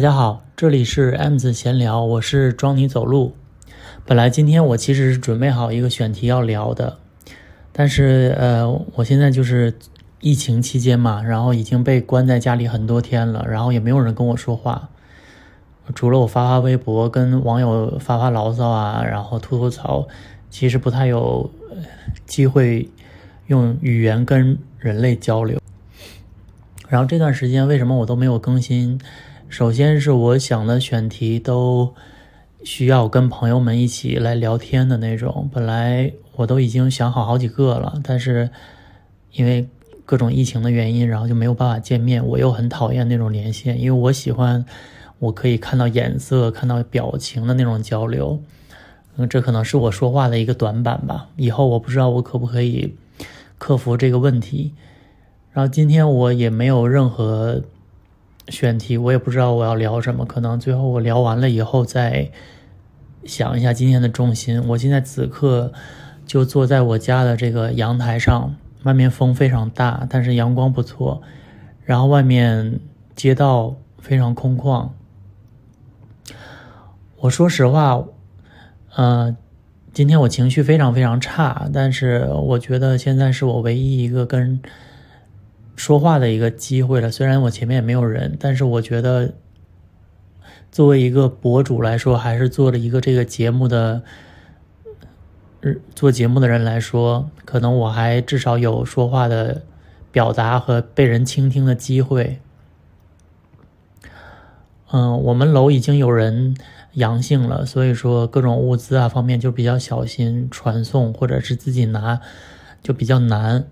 大家好，这里是 M 子闲聊，我是装你走路。本来今天我其实是准备好一个选题要聊的，但是呃，我现在就是疫情期间嘛，然后已经被关在家里很多天了，然后也没有人跟我说话，除了我发发微博跟网友发发牢骚啊，然后吐吐槽，其实不太有机会用语言跟人类交流。然后这段时间为什么我都没有更新？首先是我想的选题都需要跟朋友们一起来聊天的那种，本来我都已经想好好几个了，但是因为各种疫情的原因，然后就没有办法见面。我又很讨厌那种连线，因为我喜欢我可以看到眼色、看到表情的那种交流。嗯，这可能是我说话的一个短板吧。以后我不知道我可不可以克服这个问题。然后今天我也没有任何。选题我也不知道我要聊什么，可能最后我聊完了以后再想一下今天的重心。我现在此刻就坐在我家的这个阳台上，外面风非常大，但是阳光不错，然后外面街道非常空旷。我说实话，呃，今天我情绪非常非常差，但是我觉得现在是我唯一一个跟。说话的一个机会了，虽然我前面也没有人，但是我觉得作为一个博主来说，还是做了一个这个节目的，做节目的人来说，可能我还至少有说话的表达和被人倾听的机会。嗯，我们楼已经有人阳性了，所以说各种物资啊方面就比较小心传送，或者是自己拿就比较难。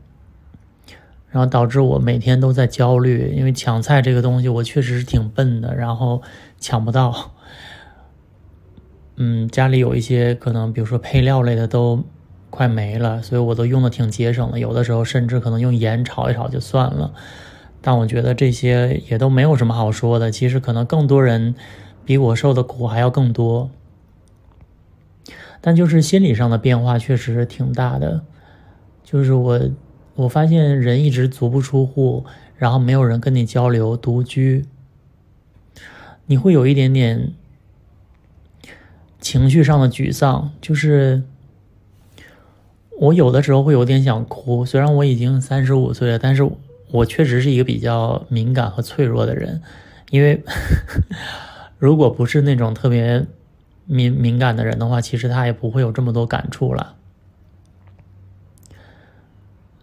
然后导致我每天都在焦虑，因为抢菜这个东西我确实是挺笨的，然后抢不到。嗯，家里有一些可能，比如说配料类的都快没了，所以我都用的挺节省的。有的时候甚至可能用盐炒一炒就算了。但我觉得这些也都没有什么好说的。其实可能更多人比我受的苦还要更多。但就是心理上的变化确实是挺大的，就是我。我发现人一直足不出户，然后没有人跟你交流，独居，你会有一点点情绪上的沮丧。就是我有的时候会有点想哭，虽然我已经三十五岁了，但是我确实是一个比较敏感和脆弱的人。因为 如果不是那种特别敏敏感的人的话，其实他也不会有这么多感触了。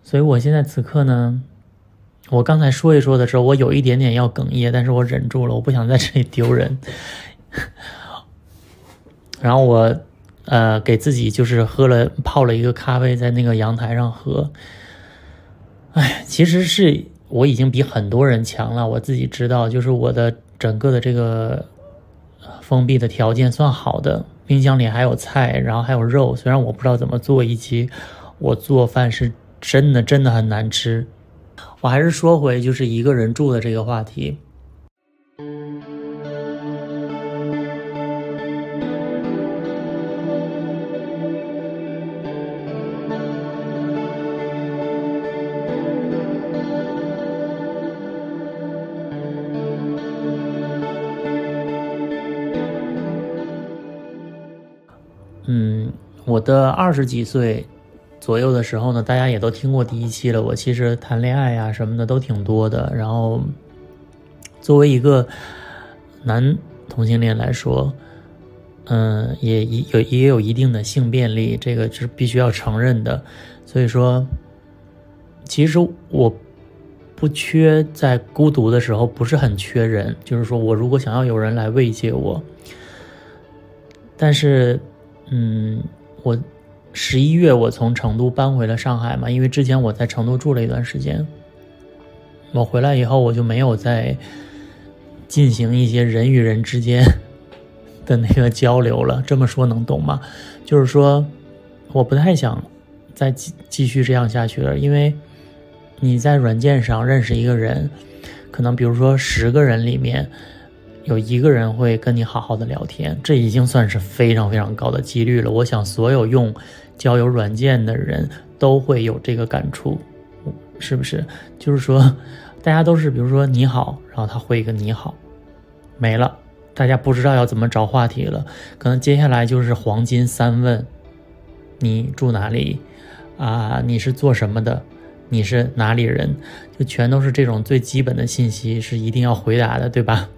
所以我现在此刻呢，我刚才说一说的时候，我有一点点要哽咽，但是我忍住了，我不想在这里丢人。然后我，呃，给自己就是喝了泡了一个咖啡，在那个阳台上喝。哎，其实是我已经比很多人强了，我自己知道，就是我的整个的这个封闭的条件算好的，冰箱里还有菜，然后还有肉，虽然我不知道怎么做，以及我做饭是。真的真的很难吃，我还是说回就是一个人住的这个话题。嗯，我的二十几岁。左右的时候呢，大家也都听过第一期了。我其实谈恋爱呀什么的都挺多的。然后，作为一个男同性恋来说，嗯，也有也有一定的性便利，这个是必须要承认的。所以说，其实我不缺在孤独的时候不是很缺人，就是说我如果想要有人来慰藉我，但是，嗯，我。十一月，我从成都搬回了上海嘛，因为之前我在成都住了一段时间。我回来以后，我就没有再进行一些人与人之间 的那个交流了。这么说能懂吗？就是说，我不太想再继继续这样下去了，因为你在软件上认识一个人，可能比如说十个人里面。有一个人会跟你好好的聊天，这已经算是非常非常高的几率了。我想所有用交友软件的人都会有这个感触，是不是？就是说，大家都是比如说你好，然后他回一个你好，没了，大家不知道要怎么找话题了。可能接下来就是黄金三问：你住哪里？啊，你是做什么的？你是哪里人？就全都是这种最基本的信息是一定要回答的，对吧？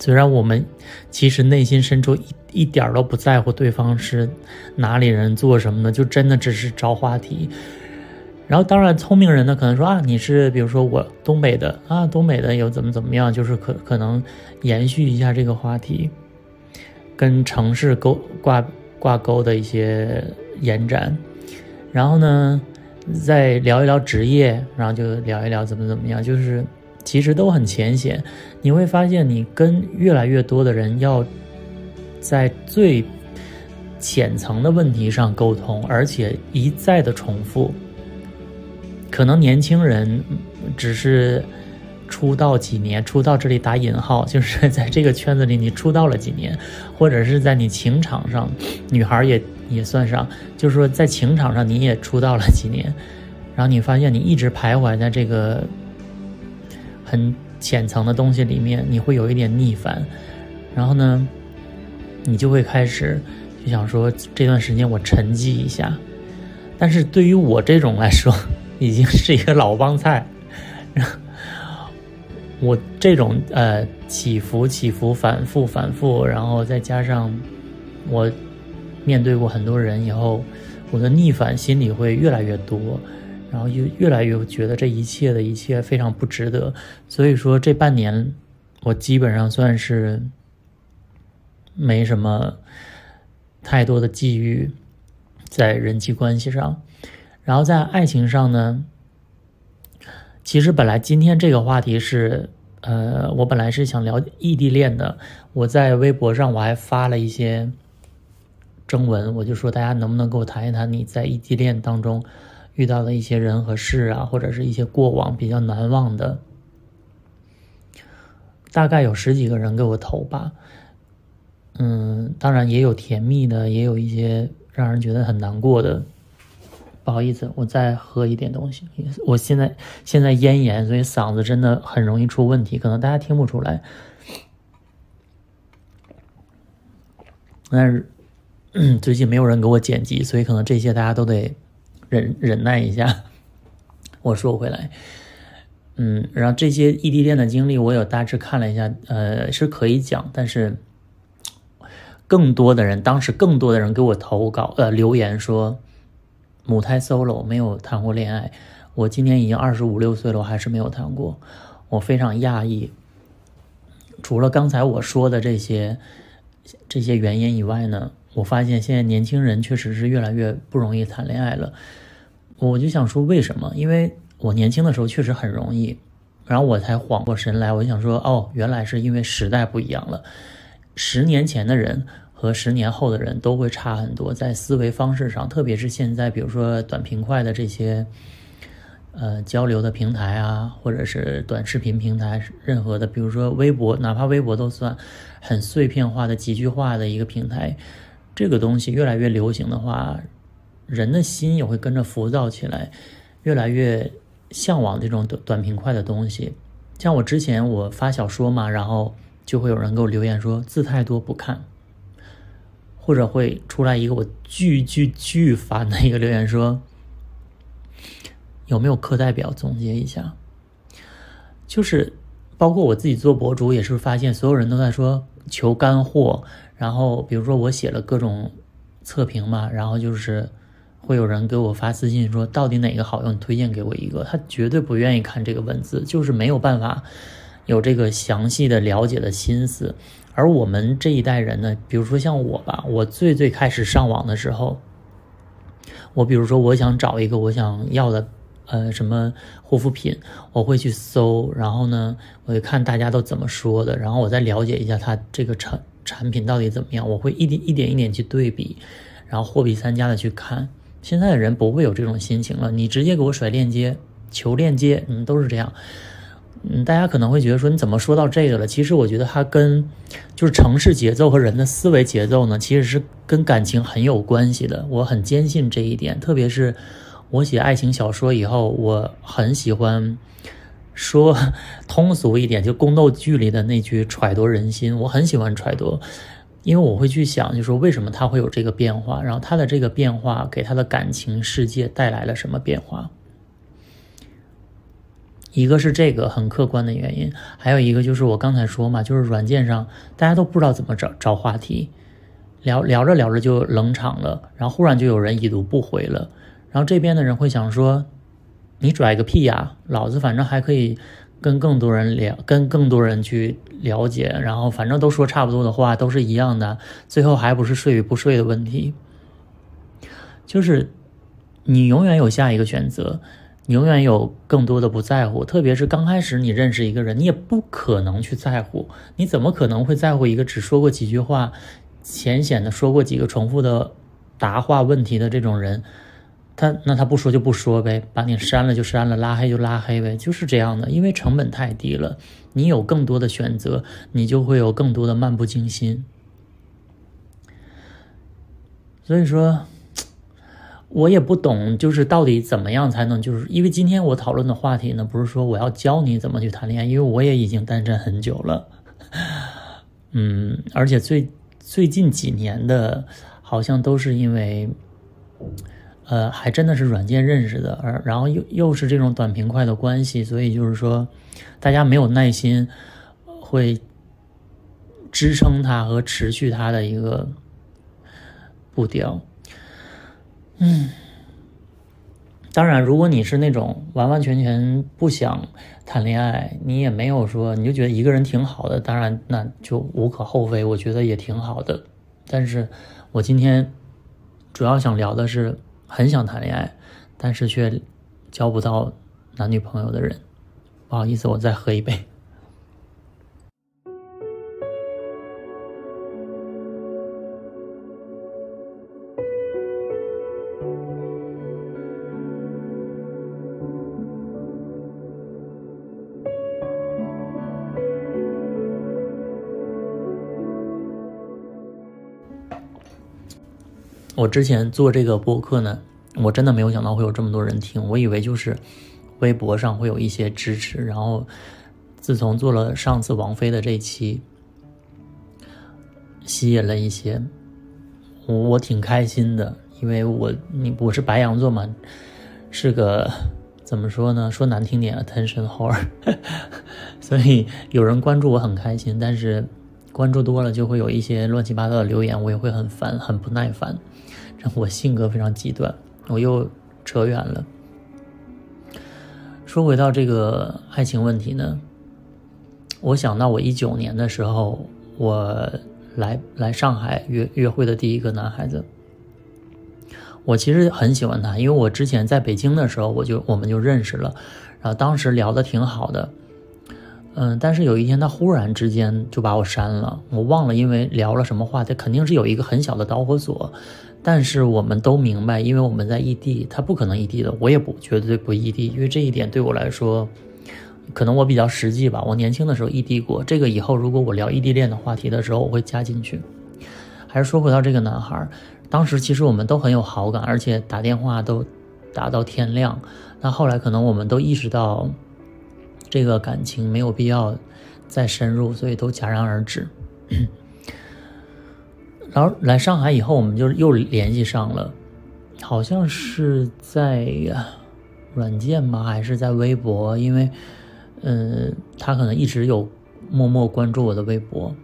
虽然我们其实内心深处一一点都不在乎对方是哪里人、做什么的，就真的只是找话题。然后，当然，聪明人呢可能说啊，你是比如说我东北的啊，东北的有怎么怎么样，就是可可能延续一下这个话题，跟城市勾挂挂钩的一些延展。然后呢？再聊一聊职业，然后就聊一聊怎么怎么样，就是其实都很浅显。你会发现，你跟越来越多的人要在最浅层的问题上沟通，而且一再的重复。可能年轻人只是出道几年，出道这里打引号，就是在这个圈子里你出道了几年，或者是在你情场上，女孩也。也算上，就是说在情场上你也出道了几年，然后你发现你一直徘徊在这个很浅层的东西里面，你会有一点逆反，然后呢，你就会开始就想说这段时间我沉寂一下，但是对于我这种来说，已经是一个老帮菜，我这种呃起伏起伏反复反复，然后再加上我。面对过很多人以后，我的逆反心理会越来越多，然后又越来越觉得这一切的一切非常不值得。所以说这半年，我基本上算是没什么太多的际遇在人际关系上，然后在爱情上呢，其实本来今天这个话题是，呃，我本来是想聊异地恋的，我在微博上我还发了一些。征文，我就说大家能不能给我谈一谈你在异地恋当中遇到的一些人和事啊，或者是一些过往比较难忘的。大概有十几个人给我投吧，嗯，当然也有甜蜜的，也有一些让人觉得很难过的。不好意思，我再喝一点东西。我现在现在咽炎，所以嗓子真的很容易出问题，可能大家听不出来，但是。最近没有人给我剪辑，所以可能这些大家都得忍忍耐一下。我说回来，嗯，然后这些异地恋的经历，我有大致看了一下，呃，是可以讲，但是更多的人，当时更多的人给我投稿，呃，留言说母胎 solo 没有谈过恋爱，我今年已经二十五六岁了，我还是没有谈过，我非常讶异。除了刚才我说的这些这些原因以外呢？我发现现在年轻人确实是越来越不容易谈恋爱了，我就想说为什么？因为我年轻的时候确实很容易，然后我才缓过神来，我想说哦，原来是因为时代不一样了。十年前的人和十年后的人都会差很多，在思维方式上，特别是现在，比如说短平快的这些呃交流的平台啊，或者是短视频平台，任何的，比如说微博，哪怕微博都算很碎片化的几句话的一个平台。这个东西越来越流行的话，人的心也会跟着浮躁起来，越来越向往这种短短平快的东西。像我之前我发小说嘛，然后就会有人给我留言说字太多不看，或者会出来一个我巨巨巨烦的一个留言说，有没有课代表总结一下？就是包括我自己做博主也是发现所有人都在说求干货。然后，比如说我写了各种测评嘛，然后就是会有人给我发私信说，到底哪个好用，推荐给我一个。他绝对不愿意看这个文字，就是没有办法有这个详细的了解的心思。而我们这一代人呢，比如说像我吧，我最最开始上网的时候，我比如说我想找一个我想要的呃什么护肤品，我会去搜，然后呢，我就看大家都怎么说的，然后我再了解一下它这个成。产品到底怎么样？我会一点一点一点去对比，然后货比三家的去看。现在的人不会有这种心情了，你直接给我甩链接，求链接，嗯，都是这样。嗯，大家可能会觉得说，你怎么说到这个了？其实我觉得它跟就是城市节奏和人的思维节奏呢，其实是跟感情很有关系的。我很坚信这一点，特别是我写爱情小说以后，我很喜欢。说通俗一点，就宫斗剧里的那句“揣度人心”，我很喜欢揣度，因为我会去想，就说为什么他会有这个变化，然后他的这个变化给他的感情世界带来了什么变化。一个是这个很客观的原因，还有一个就是我刚才说嘛，就是软件上大家都不知道怎么找找话题，聊聊着聊着就冷场了，然后忽然就有人已读不回了，然后这边的人会想说，你拽个屁呀，老子反正还可以跟更多人聊，跟更多人去了解，然后反正都说差不多的话，都是一样的，最后还不是睡与不睡的问题，就是你永远有下一个选择。你永远有更多的不在乎，特别是刚开始你认识一个人，你也不可能去在乎。你怎么可能会在乎一个只说过几句话、浅显的说过几个重复的答话问题的这种人？他那他不说就不说呗，把你删了就删了，拉黑就拉黑呗，就是这样的。因为成本太低了，你有更多的选择，你就会有更多的漫不经心。所以说。我也不懂，就是到底怎么样才能，就是因为今天我讨论的话题呢，不是说我要教你怎么去谈恋爱，因为我也已经单身很久了，嗯，而且最最近几年的，好像都是因为，呃，还真的是软件认识的，而然后又又是这种短平快的关系，所以就是说，大家没有耐心，会支撑它和持续它的一个步调。嗯，当然，如果你是那种完完全全不想谈恋爱，你也没有说，你就觉得一个人挺好的，当然那就无可厚非，我觉得也挺好的。但是我今天主要想聊的是很想谈恋爱，但是却交不到男女朋友的人。不好意思，我再喝一杯。我之前做这个播客呢，我真的没有想到会有这么多人听。我以为就是微博上会有一些支持，然后自从做了上次王菲的这期，吸引了一些，我我挺开心的，因为我你我是白羊座嘛，是个怎么说呢？说难听点，attention whore，所以有人关注我很开心，但是关注多了就会有一些乱七八糟的留言，我也会很烦，很不耐烦。我性格非常极端，我又扯远了。说回到这个爱情问题呢，我想到我一九年的时候，我来来上海约约会的第一个男孩子，我其实很喜欢他，因为我之前在北京的时候，我就我们就认识了，然后当时聊的挺好的，嗯，但是有一天他忽然之间就把我删了，我忘了因为聊了什么话，他肯定是有一个很小的导火索。但是我们都明白，因为我们在异地，他不可能异地的，我也不绝对不异地，因为这一点对我来说，可能我比较实际吧。我年轻的时候异地过，这个以后如果我聊异地恋的话题的时候，我会加进去。还是说回到这个男孩，当时其实我们都很有好感，而且打电话都打到天亮。那后来可能我们都意识到，这个感情没有必要再深入，所以都戛然而止。然后来上海以后，我们就又联系上了，好像是在软件吗？还是在微博？因为，嗯，他可能一直有默默关注我的微博。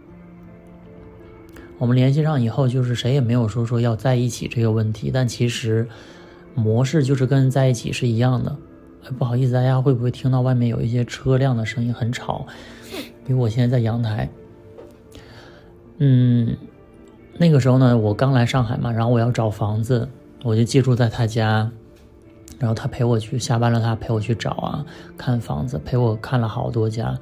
我们联系上以后，就是谁也没有说说要在一起这个问题，但其实模式就是跟在一起是一样的。不好意思，大家会不会听到外面有一些车辆的声音很吵？因为我现在在阳台。嗯。那个时候呢，我刚来上海嘛，然后我要找房子，我就借住在他家，然后他陪我去下班了，他陪我去找啊，看房子，陪我看了好多家，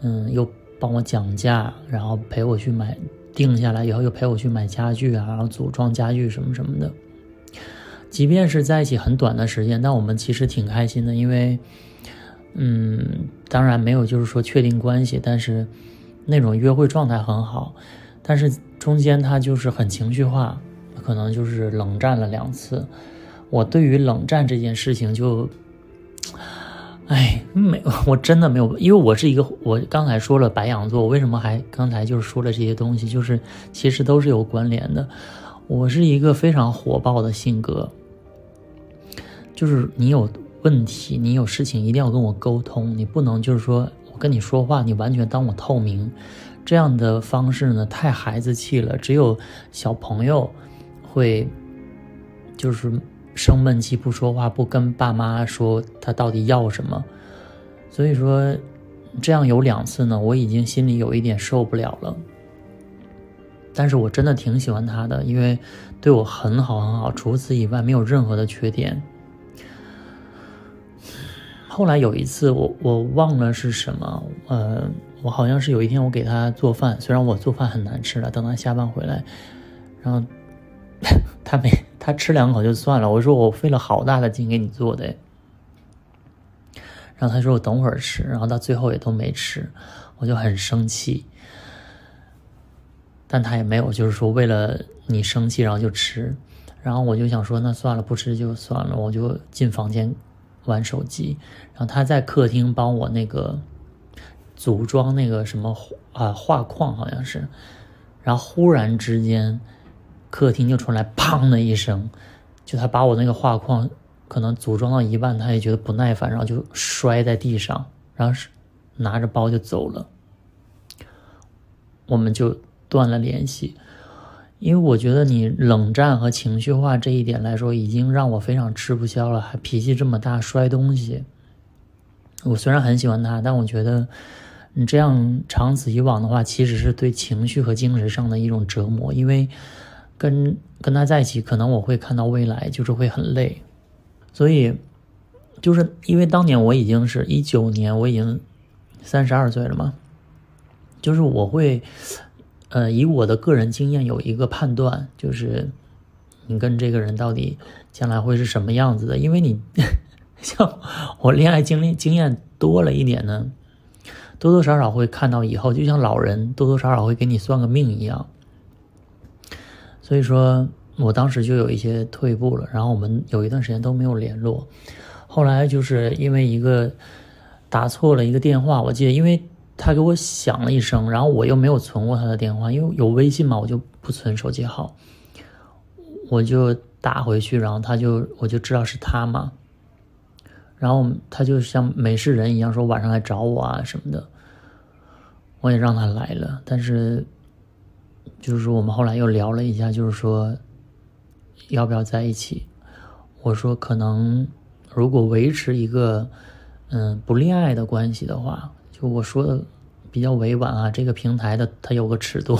嗯，又帮我讲价，然后陪我去买，定下来以后又陪我去买家具啊，然后组装家具什么什么的。即便是在一起很短的时间，但我们其实挺开心的，因为，嗯，当然没有就是说确定关系，但是那种约会状态很好，但是。中间他就是很情绪化，可能就是冷战了两次。我对于冷战这件事情就，哎，没，我真的没有，因为我是一个，我刚才说了白羊座，我为什么还刚才就是说了这些东西，就是其实都是有关联的。我是一个非常火爆的性格，就是你有问题，你有事情一定要跟我沟通，你不能就是说我跟你说话，你完全当我透明，这样的方式呢太孩子气了，只有小朋友会就是。生闷气不说话，不跟爸妈说他到底要什么，所以说这样有两次呢，我已经心里有一点受不了了。但是我真的挺喜欢他的，因为对我很好很好，除此以外没有任何的缺点。后来有一次，我我忘了是什么，呃，我好像是有一天我给他做饭，虽然我做饭很难吃了，等他下班回来，然后 他没。他吃两口就算了，我说我费了好大的劲给你做的，然后他说我等会儿吃，然后到最后也都没吃，我就很生气。但他也没有就是说为了你生气然后就吃，然后我就想说那算了不吃就算了，我就进房间玩手机，然后他在客厅帮我那个组装那个什么啊画框好像是，然后忽然之间。客厅就传来“砰”的一声，就他把我那个画框可能组装到一半，他也觉得不耐烦，然后就摔在地上，然后是拿着包就走了。我们就断了联系，因为我觉得你冷战和情绪化这一点来说，已经让我非常吃不消了，还脾气这么大，摔东西。我虽然很喜欢他，但我觉得你这样长此以往的话，其实是对情绪和精神上的一种折磨，因为。跟跟他在一起，可能我会看到未来，就是会很累，所以就是因为当年我已经是一九年，我已经三十二岁了嘛，就是我会，呃，以我的个人经验有一个判断，就是你跟这个人到底将来会是什么样子的，因为你 像我恋爱经历经验多了一点呢，多多少少会看到以后，就像老人多多少少会给你算个命一样。所以说我当时就有一些退步了，然后我们有一段时间都没有联络。后来就是因为一个打错了一个电话，我记得，因为他给我响了一声，然后我又没有存过他的电话，因为有微信嘛，我就不存手机号，我就打回去，然后他就我就知道是他嘛，然后他就像没事人一样说晚上来找我啊什么的，我也让他来了，但是。就是说，我们后来又聊了一下，就是说，要不要在一起？我说，可能如果维持一个嗯不恋爱的关系的话，就我说的比较委婉啊，这个平台的它有个尺度。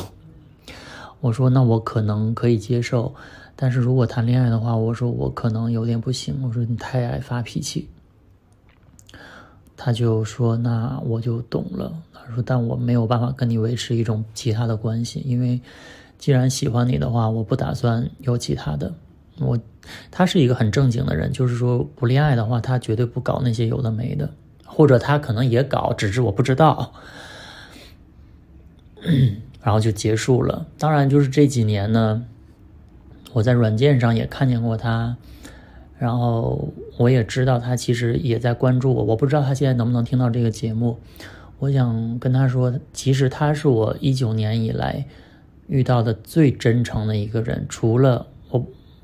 我说，那我可能可以接受，但是如果谈恋爱的话，我说我可能有点不行。我说你太爱发脾气。他就说：“那我就懂了。”他说：“但我没有办法跟你维持一种其他的关系，因为既然喜欢你的话，我不打算有其他的。我他是一个很正经的人，就是说不恋爱的话，他绝对不搞那些有的没的，或者他可能也搞，只是我不知道。然后就结束了。当然，就是这几年呢，我在软件上也看见过他。”然后我也知道他其实也在关注我，我不知道他现在能不能听到这个节目。我想跟他说，其实他是我一九年以来遇到的最真诚的一个人。除了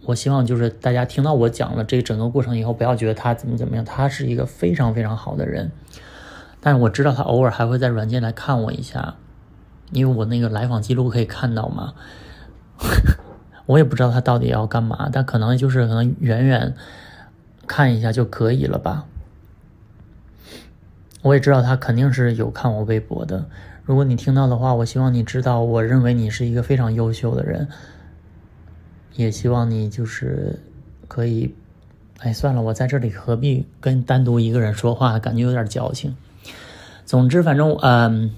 我，希望就是大家听到我讲了这整个过程以后，不要觉得他怎么怎么样，他是一个非常非常好的人。但是我知道他偶尔还会在软件来看我一下，因为我那个来访记录可以看到嘛。我也不知道他到底要干嘛，但可能就是可能远远看一下就可以了吧。我也知道他肯定是有看我微博的。如果你听到的话，我希望你知道，我认为你是一个非常优秀的人，也希望你就是可以。哎，算了，我在这里何必跟单独一个人说话，感觉有点矫情。总之，反正嗯，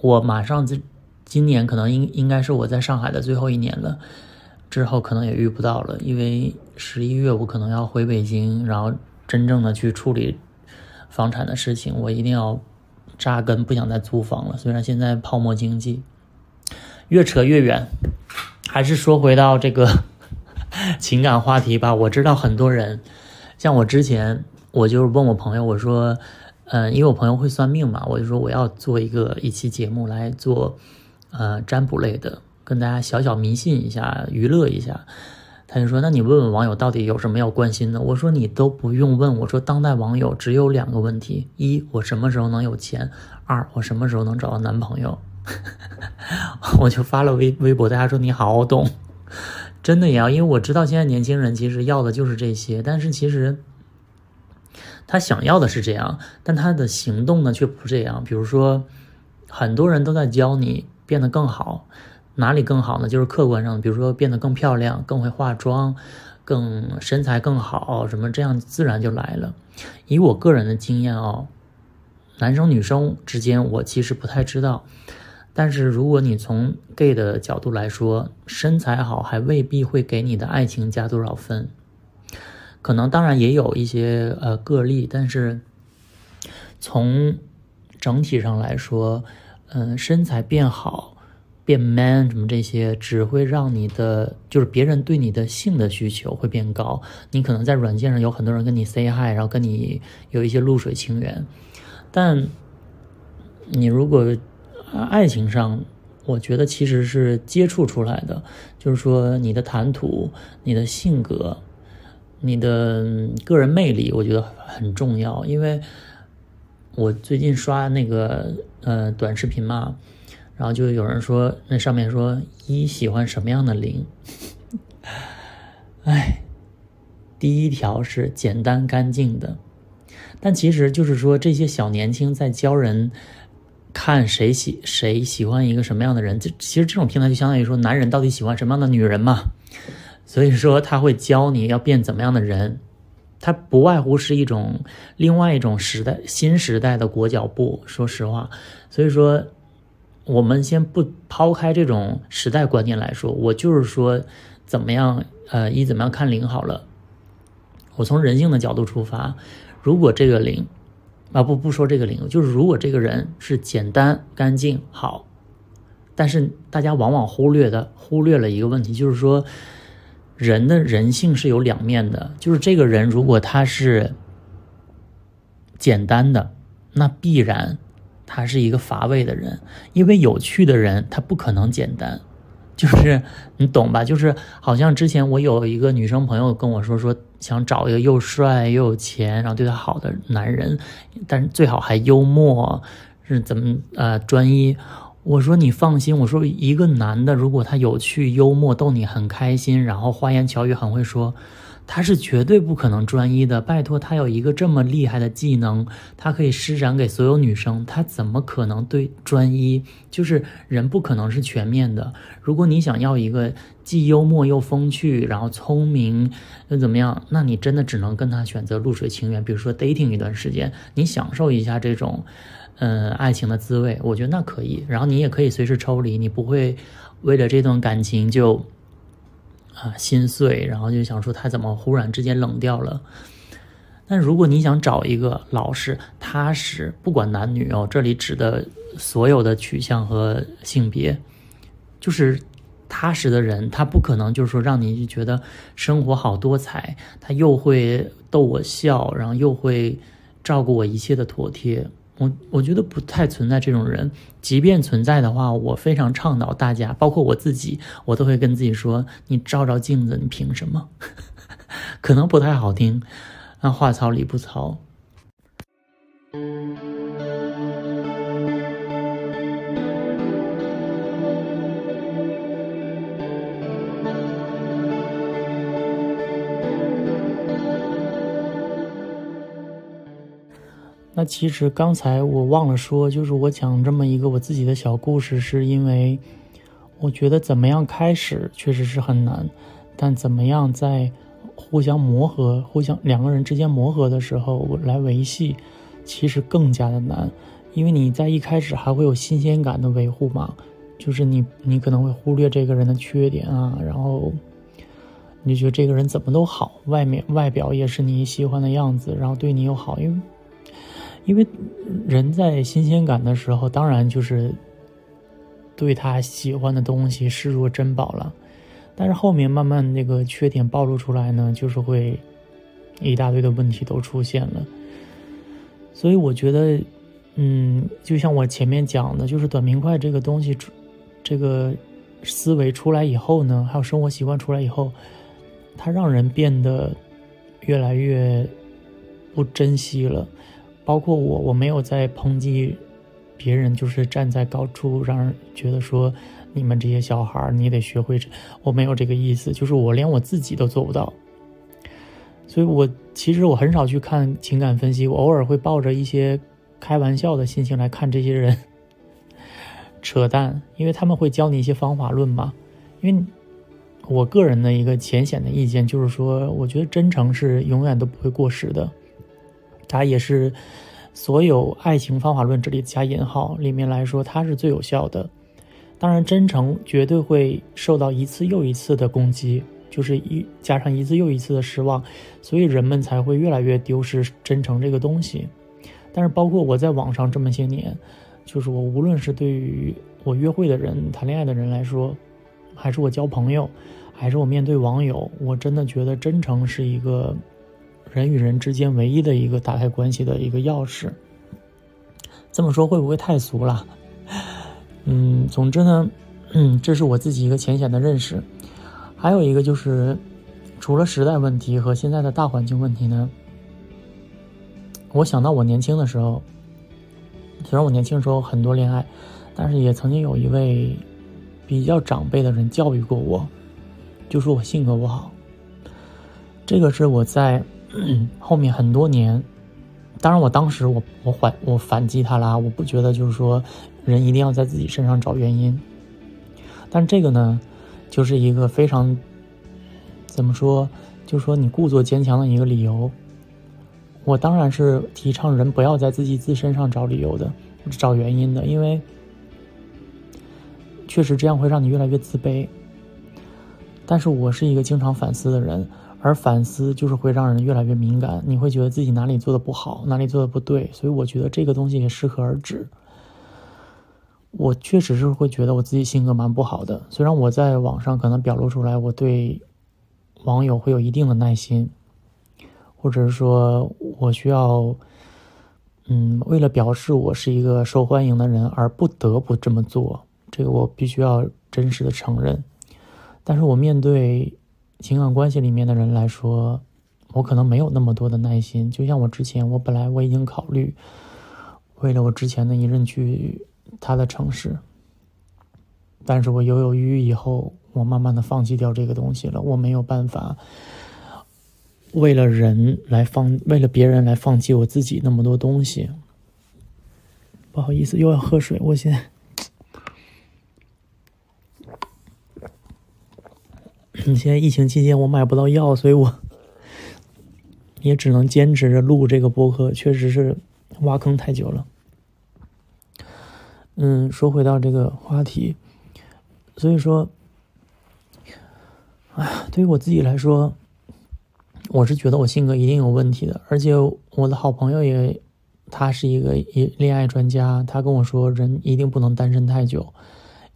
我马上就。今年可能应应该是我在上海的最后一年了，之后可能也遇不到了，因为十一月我可能要回北京，然后真正的去处理房产的事情，我一定要扎根，不想再租房了。虽然现在泡沫经济，越扯越远，还是说回到这个 情感话题吧。我知道很多人，像我之前。我就是问我朋友，我说，嗯，因为我朋友会算命嘛，我就说我要做一个一期节目来做，呃，占卜类的，跟大家小小迷信一下，娱乐一下。他就说，那你问问网友到底有什么要关心的？我说你都不用问，我说当代网友只有两个问题：一，我什么时候能有钱；二，我什么时候能找到男朋友。我就发了微微博，大家说你好懂，真的呀，因为我知道现在年轻人其实要的就是这些，但是其实他想要的是这样，但他的行动呢却不这样。比如说，很多人都在教你变得更好，哪里更好呢？就是客观上，比如说变得更漂亮、更会化妆、更身材更好，什么这样自然就来了。以我个人的经验哦，男生女生之间，我其实不太知道。但是如果你从 gay 的角度来说，身材好还未必会给你的爱情加多少分，可能当然也有一些呃个例，但是从整体上来说，嗯，身材变好、变 man 什么这些，只会让你的就是别人对你的性的需求会变高。你可能在软件上有很多人跟你 say hi，然后跟你有一些露水情缘，但你如果爱情上，我觉得其实是接触出来的，就是说你的谈吐、你的性格、你的个人魅力，我觉得很重要。因为我最近刷那个呃短视频嘛，然后就有人说那上面说一喜欢什么样的零，哎，第一条是简单干净的，但其实就是说这些小年轻在教人。看谁喜谁喜欢一个什么样的人，这其实这种平台就相当于说男人到底喜欢什么样的女人嘛，所以说他会教你要变怎么样的人，他不外乎是一种另外一种时代新时代的裹脚布。说实话，所以说我们先不抛开这种时代观念来说，我就是说怎么样呃一怎么样看零好了，我从人性的角度出发，如果这个零。啊不不说这个领域，就是如果这个人是简单、干净、好，但是大家往往忽略的忽略了一个问题，就是说人的人性是有两面的，就是这个人如果他是简单的，那必然他是一个乏味的人，因为有趣的人他不可能简单。就是你懂吧？就是好像之前我有一个女生朋友跟我说，说想找一个又帅又有钱，然后对她好的男人，但是最好还幽默，是怎么呃专一？我说你放心，我说一个男的如果他有趣幽默，逗你很开心，然后花言巧语很会说。他是绝对不可能专一的，拜托，他有一个这么厉害的技能，他可以施展给所有女生，他怎么可能对专一？就是人不可能是全面的。如果你想要一个既幽默又风趣，然后聪明又怎么样，那你真的只能跟他选择露水情缘，比如说 dating 一段时间，你享受一下这种，嗯，爱情的滋味，我觉得那可以。然后你也可以随时抽离，你不会为了这段感情就。啊，心碎，然后就想说他怎么忽然之间冷掉了。但如果你想找一个老实、踏实，不管男女哦，这里指的所有的取向和性别，就是踏实的人，他不可能就是说让你觉得生活好多彩，他又会逗我笑，然后又会照顾我一切的妥帖。我我觉得不太存在这种人，即便存在的话，我非常倡导大家，包括我自己，我都会跟自己说：你照照镜子，你凭什么？可能不太好听，那话糙理不糙。那其实刚才我忘了说，就是我讲这么一个我自己的小故事，是因为我觉得怎么样开始确实是很难，但怎么样在互相磨合、互相两个人之间磨合的时候来维系，其实更加的难，因为你在一开始还会有新鲜感的维护嘛，就是你你可能会忽略这个人的缺点啊，然后你就觉得这个人怎么都好，外面外表也是你喜欢的样子，然后对你又好，因为。因为人在新鲜感的时候，当然就是对他喜欢的东西视若珍宝了。但是后面慢慢那个缺点暴露出来呢，就是会一大堆的问题都出现了。所以我觉得，嗯，就像我前面讲的，就是短平快这个东西，这个思维出来以后呢，还有生活习惯出来以后，它让人变得越来越不珍惜了。包括我，我没有在抨击别人，就是站在高处让人觉得说你们这些小孩你得学会，我没有这个意思，就是我连我自己都做不到。所以，我其实我很少去看情感分析，我偶尔会抱着一些开玩笑的心情来看这些人 扯淡，因为他们会教你一些方法论嘛。因为我个人的一个浅显的意见就是说，我觉得真诚是永远都不会过时的，它也是所有爱情方法论这里加引号里面来说，它是最有效的。当然，真诚绝对会受到一次又一次的攻击。就是一加上一次又一次的失望，所以人们才会越来越丢失真诚这个东西。但是，包括我在网上这么些年，就是我无论是对于我约会的人、谈恋爱的人来说，还是我交朋友，还是我面对网友，我真的觉得真诚是一个人与人之间唯一的一个打开关系的一个钥匙。这么说会不会太俗了？嗯，总之呢，嗯，这是我自己一个浅显的认识。还有一个就是，除了时代问题和现在的大环境问题呢，我想到我年轻的时候，虽然我年轻时候很多恋爱，但是也曾经有一位比较长辈的人教育过我，就说我性格不好。这个是我在 后面很多年，当然我当时我我反我反击他啦，我不觉得就是说人一定要在自己身上找原因，但这个呢。就是一个非常，怎么说？就是说你故作坚强的一个理由。我当然是提倡人不要在自己自身上找理由的，找原因的，因为确实这样会让你越来越自卑。但是我是一个经常反思的人，而反思就是会让人越来越敏感，你会觉得自己哪里做的不好，哪里做的不对，所以我觉得这个东西也适可而止。我确实是会觉得我自己性格蛮不好的，虽然我在网上可能表露出来，我对网友会有一定的耐心，或者是说我需要，嗯，为了表示我是一个受欢迎的人而不得不这么做，这个我必须要真实的承认。但是我面对情感关系里面的人来说，我可能没有那么多的耐心。就像我之前，我本来我已经考虑，为了我之前的一任去。他的城市，但是我犹犹豫豫以后，我慢慢的放弃掉这个东西了。我没有办法为了人来放，为了别人来放弃我自己那么多东西。不好意思，又要喝水。我现在，你你现在疫情期间我买不到药，所以我也只能坚持着录这个播客。确实是挖坑太久了。嗯，说回到这个话题，所以说，哎呀，对于我自己来说，我是觉得我性格一定有问题的。而且我的好朋友也，他是一个一恋爱专家，他跟我说，人一定不能单身太久，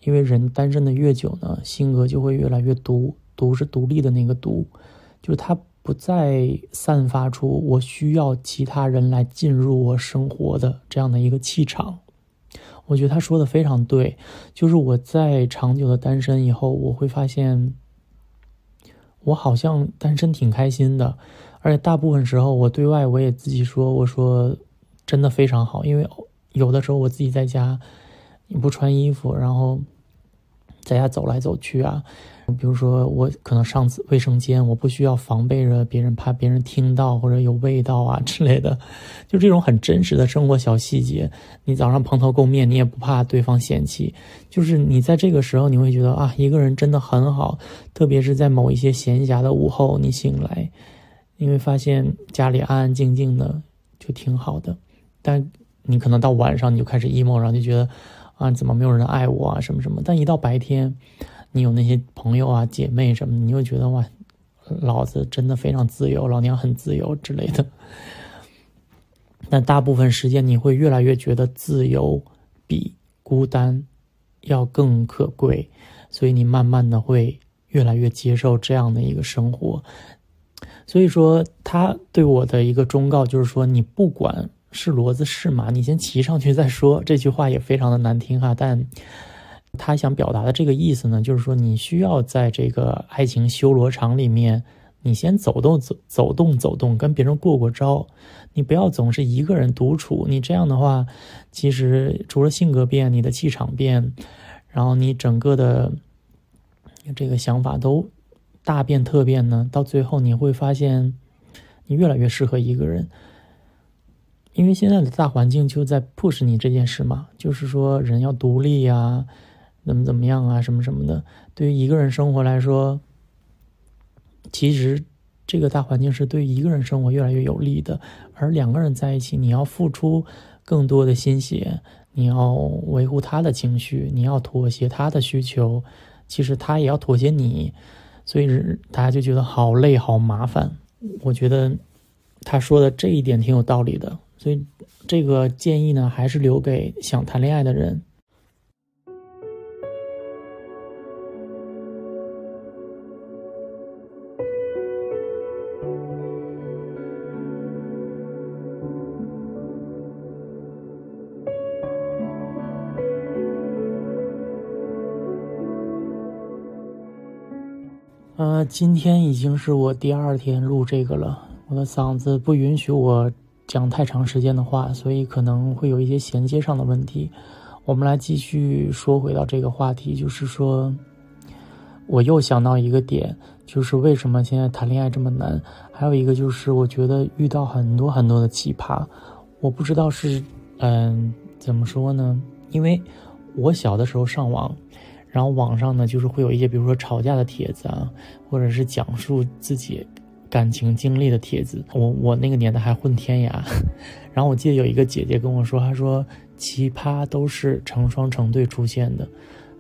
因为人单身的越久呢，性格就会越来越毒，独是独立的那个独，就是他不再散发出我需要其他人来进入我生活的这样的一个气场。我觉得他说的非常对，就是我在长久的单身以后，我会发现，我好像单身挺开心的，而且大部分时候我对外我也自己说，我说真的非常好，因为有的时候我自己在家，你不穿衣服，然后在家走来走去啊。比如说，我可能上次卫生间，我不需要防备着别人，怕别人听到或者有味道啊之类的，就这种很真实的生活小细节。你早上蓬头垢面，你也不怕对方嫌弃。就是你在这个时候，你会觉得啊，一个人真的很好。特别是在某一些闲暇的午后，你醒来，你会发现家里安安静静的，就挺好的。但你可能到晚上，你就开始 emo，然后就觉得啊，怎么没有人爱我啊，什么什么。但一到白天，你有那些朋友啊、姐妹什么，你会觉得哇，老子真的非常自由，老娘很自由之类的。但大部分时间，你会越来越觉得自由比孤单要更可贵，所以你慢慢的会越来越接受这样的一个生活。所以说，他对我的一个忠告就是说，你不管是骡子是马，你先骑上去再说。这句话也非常的难听哈，但他想表达的这个意思呢，就是说你需要在这个爱情修罗场里面，你先走动走走动走动，跟别人过过招，你不要总是一个人独处。你这样的话，其实除了性格变，你的气场变，然后你整个的这个想法都。大变特变呢，到最后你会发现，你越来越适合一个人，因为现在的大环境就在 push 你这件事嘛，就是说人要独立呀，怎么怎么样啊，什么什么的。对于一个人生活来说，其实这个大环境是对一个人生活越来越有利的，而两个人在一起，你要付出更多的心血，你要维护他的情绪，你要妥协他的需求，其实他也要妥协你。所以大家就觉得好累好麻烦，我觉得他说的这一点挺有道理的，所以这个建议呢，还是留给想谈恋爱的人。今天已经是我第二天录这个了，我的嗓子不允许我讲太长时间的话，所以可能会有一些衔接上的问题。我们来继续说回到这个话题，就是说，我又想到一个点，就是为什么现在谈恋爱这么难？还有一个就是，我觉得遇到很多很多的奇葩，我不知道是嗯怎么说呢？因为我小的时候上网。然后网上呢，就是会有一些，比如说吵架的帖子啊，或者是讲述自己感情经历的帖子。我我那个年代还混天涯，然后我记得有一个姐姐跟我说，她说奇葩都是成双成对出现的。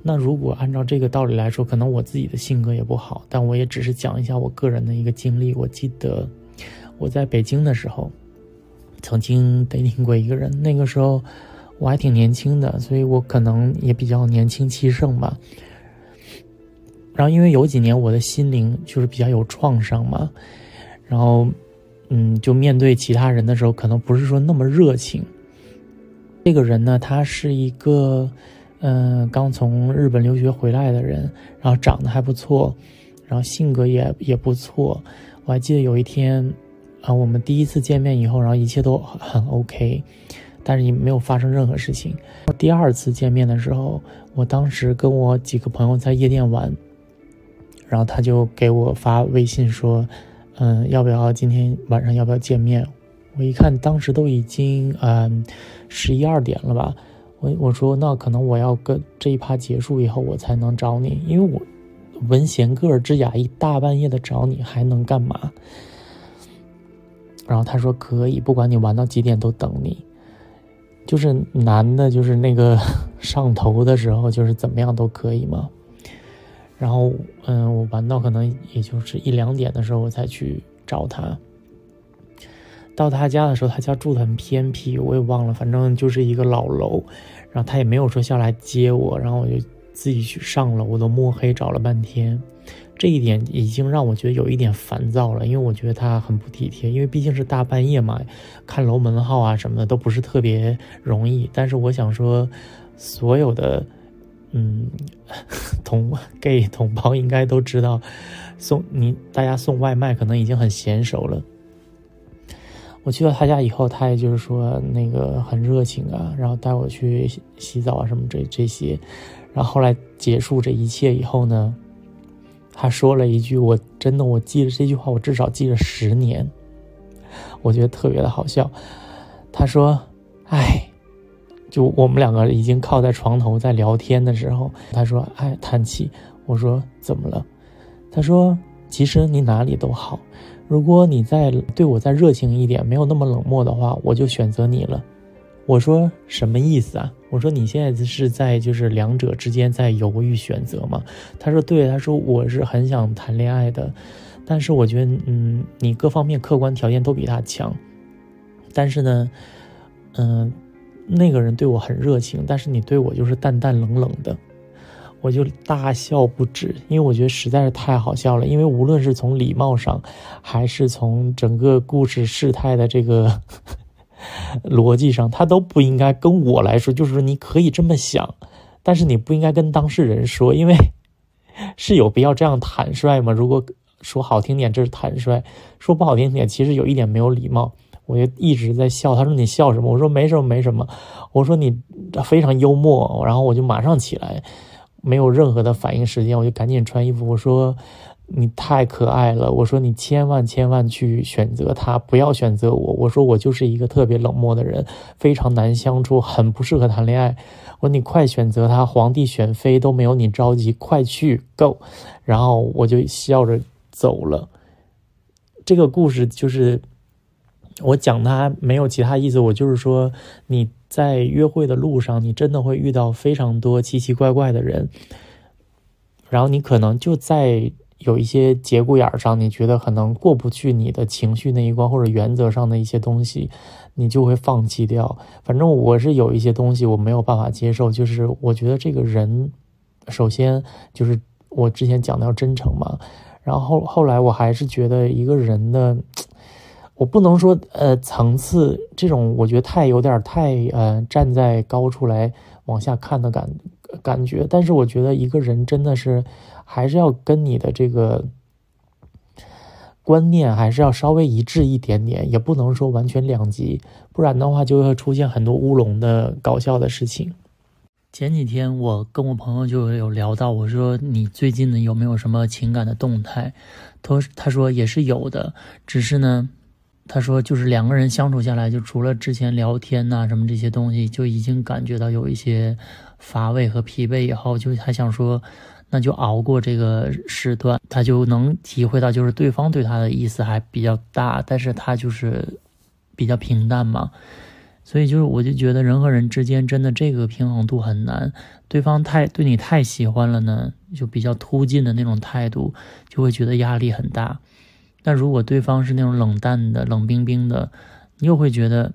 那如果按照这个道理来说，可能我自己的性格也不好，但我也只是讲一下我个人的一个经历。我记得我在北京的时候，曾经得拧过一个人，那个时候。我还挺年轻的，所以我可能也比较年轻气盛吧。然后因为有几年我的心灵就是比较有创伤嘛，然后嗯，就面对其他人的时候，可能不是说那么热情。这个人呢，他是一个嗯刚从日本留学回来的人，然后长得还不错，然后性格也也不错。我还记得有一天啊，我们第一次见面以后，然后一切都很 OK。但是也没有发生任何事情。第二次见面的时候，我当时跟我几个朋友在夜店玩，然后他就给我发微信说：“嗯，要不要今天晚上要不要见面？”我一看，当时都已经嗯十一二点了吧。我我说那可能我要跟这一趴结束以后我才能找你，因为我闻弦歌尔之雅，一大半夜的找你还能干嘛？然后他说可以，不管你玩到几点都等你。就是男的，就是那个 上头的时候，就是怎么样都可以嘛。然后，嗯，我玩到可能也就是一两点的时候，我才去找他。到他家的时候，他家住的很偏僻，我也忘了，反正就是一个老楼。然后他也没有说下来接我，然后我就自己去上楼，我都摸黑找了半天。这一点已经让我觉得有一点烦躁了，因为我觉得他很不体贴，因为毕竟是大半夜嘛，看楼门号啊什么的都不是特别容易。但是我想说，所有的嗯 同 gay 同胞应该都知道，送你大家送外卖可能已经很娴熟了。我去到他家以后，他也就是说那个很热情啊，然后带我去洗澡啊什么这这些，然后后来结束这一切以后呢。他说了一句：“我真的，我记了这句话，我至少记了十年。”我觉得特别的好笑。他说：“哎，就我们两个已经靠在床头在聊天的时候，他说：‘哎，叹气。’我说：‘怎么了？’他说：‘其实你哪里都好，如果你再对我再热情一点，没有那么冷漠的话，我就选择你了。’我说：‘什么意思啊？’我说你现在是在就是两者之间在犹豫选择吗？他说对，他说我是很想谈恋爱的，但是我觉得嗯，你各方面客观条件都比他强，但是呢，嗯，那个人对我很热情，但是你对我就是淡淡冷冷的。我就大笑不止，因为我觉得实在是太好笑了。因为无论是从礼貌上，还是从整个故事事态的这个逻辑上，他都不应该跟我来说。就是说，你可以这么想，但是你不应该跟当事人说，因为是有必要这样坦率吗？如果说好听点，这是坦率；说不好听点，其实有一点没有礼貌。我就一直在笑，他说你笑什么？我说没什么，没什么。我说你非常幽默，然后我就马上起来，没有任何的反应时间，我就赶紧穿衣服。我说你太可爱了，我说你千万千万去选择他，不要选择我。我说我就是一个特别冷漠的人，非常难相处，很不适合谈恋爱。我说你快选择他，皇帝选妃都没有你着急，快去 go。然后我就笑着走了。这个故事就是。我讲他没有其他意思，我就是说你在约会的路上，你真的会遇到非常多奇奇怪怪的人，然后你可能就在有一些节骨眼上，你觉得可能过不去你的情绪那一关，或者原则上的一些东西，你就会放弃掉。反正我是有一些东西我没有办法接受，就是我觉得这个人，首先就是我之前讲的要真诚嘛，然后后来我还是觉得一个人的。我不能说，呃，层次这种，我觉得太有点太，呃，站在高处来往下看的感感觉。但是我觉得一个人真的是，还是要跟你的这个观念还是要稍微一致一点点，也不能说完全两极，不然的话就会出现很多乌龙的搞笑的事情。前几天我跟我朋友就有聊到，我说你最近呢有没有什么情感的动态？他他说也是有的，只是呢。他说：“就是两个人相处下来，就除了之前聊天呐什么这些东西，就已经感觉到有一些乏味和疲惫。以后就还想说，那就熬过这个时段，他就能体会到，就是对方对他的意思还比较大，但是他就是比较平淡嘛。所以就是，我就觉得人和人之间真的这个平衡度很难。对方太对你太喜欢了呢，就比较突进的那种态度，就会觉得压力很大。”但如果对方是那种冷淡的、冷冰冰的，你又会觉得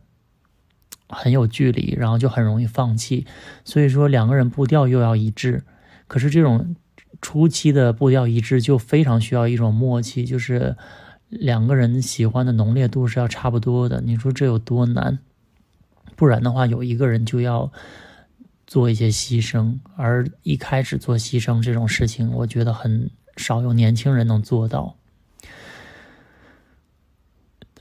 很有距离，然后就很容易放弃。所以说，两个人步调又要一致，可是这种初期的步调一致就非常需要一种默契，就是两个人喜欢的浓烈度是要差不多的。你说这有多难？不然的话，有一个人就要做一些牺牲，而一开始做牺牲这种事情，我觉得很少有年轻人能做到。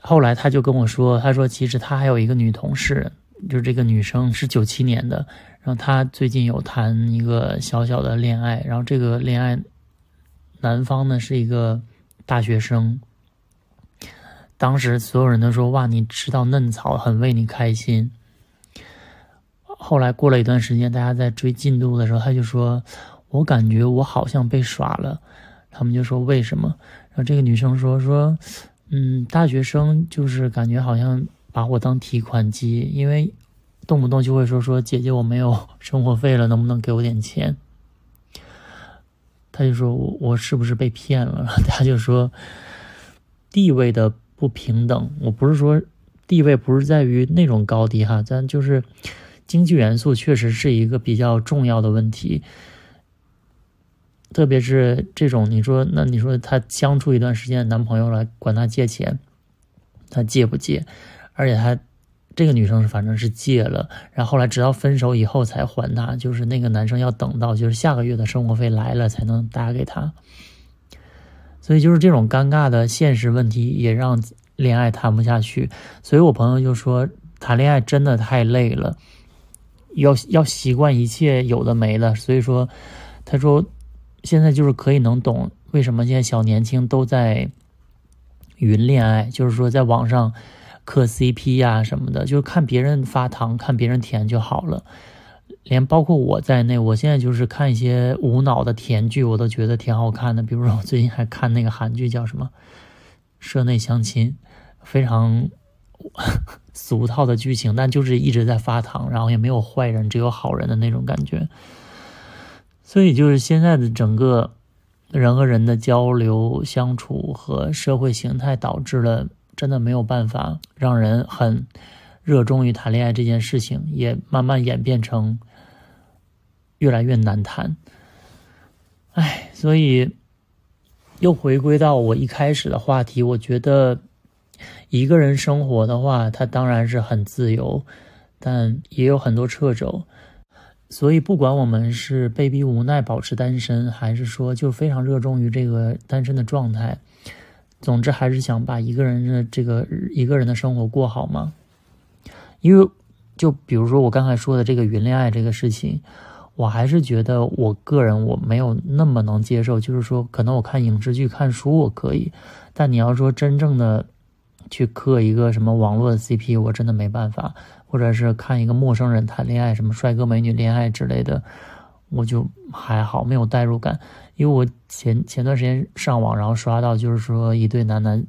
后来他就跟我说：“他说其实他还有一个女同事，就是这个女生是九七年的，然后他最近有谈一个小小的恋爱，然后这个恋爱男方呢是一个大学生。当时所有人都说哇，你吃到嫩草，很为你开心。后来过了一段时间，大家在追进度的时候，他就说：我感觉我好像被耍了。他们就说为什么？然后这个女生说说。”嗯，大学生就是感觉好像把我当提款机，因为动不动就会说说姐姐我没有 生活费了，能不能给我点钱？他就说我我是不是被骗了？他就说地位的不平等，我不是说地位不是在于那种高低哈，咱就是经济元素确实是一个比较重要的问题。特别是这种，你说那你说她相处一段时间男朋友来管她借钱，她借不借？而且她这个女生是反正是借了，然后后来直到分手以后才还她，就是那个男生要等到就是下个月的生活费来了才能打给她。所以就是这种尴尬的现实问题也让恋爱谈不下去。所以我朋友就说谈恋爱真的太累了，要要习惯一切有的没的。所以说他说。现在就是可以能懂为什么现在小年轻都在云恋爱，就是说在网上磕 CP 呀什么的，就是看别人发糖，看别人甜就好了。连包括我在内，我现在就是看一些无脑的甜剧，我都觉得挺好看的。比如说我最近还看那个韩剧叫什么《社内相亲》，非常 俗套的剧情，但就是一直在发糖，然后也没有坏人，只有好人的那种感觉。所以，就是现在的整个人和人的交流、相处和社会形态，导致了真的没有办法让人很热衷于谈恋爱这件事情，也慢慢演变成越来越难谈。唉，所以又回归到我一开始的话题，我觉得一个人生活的话，他当然是很自由，但也有很多掣肘。所以，不管我们是被逼无奈保持单身，还是说就非常热衷于这个单身的状态，总之还是想把一个人的这个一个人的生活过好嘛。因为，就比如说我刚才说的这个云恋爱这个事情，我还是觉得我个人我没有那么能接受。就是说，可能我看影视剧、看书我可以，但你要说真正的去磕一个什么网络的 CP，我真的没办法。或者是看一个陌生人谈恋爱，什么帅哥美女恋爱之类的，我就还好，没有代入感。因为我前前段时间上网，然后刷到就是说一对男男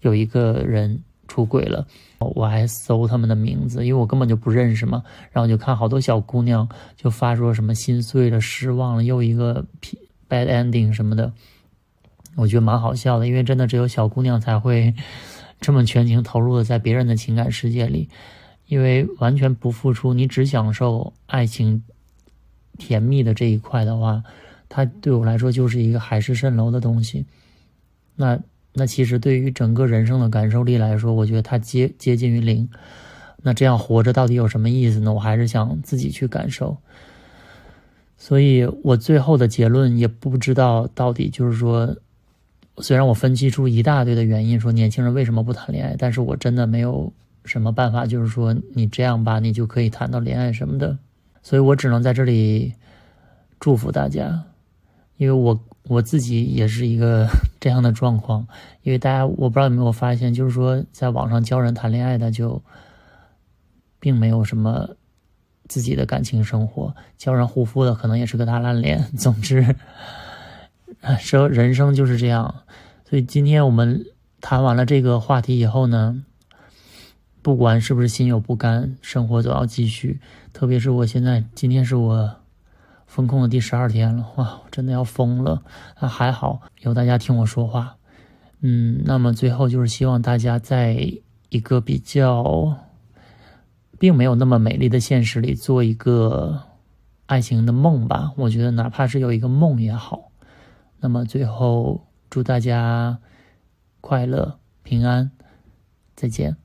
有一个人出轨了，我还搜他们的名字，因为我根本就不认识嘛。然后就看好多小姑娘就发说什么心碎了、失望了，又一个 bad ending 什么的，我觉得蛮好笑的，因为真的只有小姑娘才会 这么全情投入的在别人的情感世界里。因为完全不付出，你只享受爱情甜蜜的这一块的话，它对我来说就是一个海市蜃楼的东西。那那其实对于整个人生的感受力来说，我觉得它接接近于零。那这样活着到底有什么意思呢？我还是想自己去感受。所以我最后的结论也不知道到底就是说，虽然我分析出一大堆的原因，说年轻人为什么不谈恋爱，但是我真的没有。什么办法？就是说，你这样吧，你就可以谈到恋爱什么的。所以我只能在这里祝福大家，因为我我自己也是一个 这样的状况。因为大家，我不知道有没有发现，就是说，在网上教人谈恋爱的，就并没有什么自己的感情生活；教人护肤的，可能也是个大烂脸。总之，说人生就是这样。所以今天我们谈完了这个话题以后呢？不管是不是心有不甘，生活总要继续。特别是我现在，今天是我封控的第十二天了，哇，真的要疯了。啊，还好有大家听我说话。嗯，那么最后就是希望大家在一个比较并没有那么美丽的现实里做一个爱情的梦吧。我觉得哪怕是有一个梦也好。那么最后祝大家快乐平安，再见。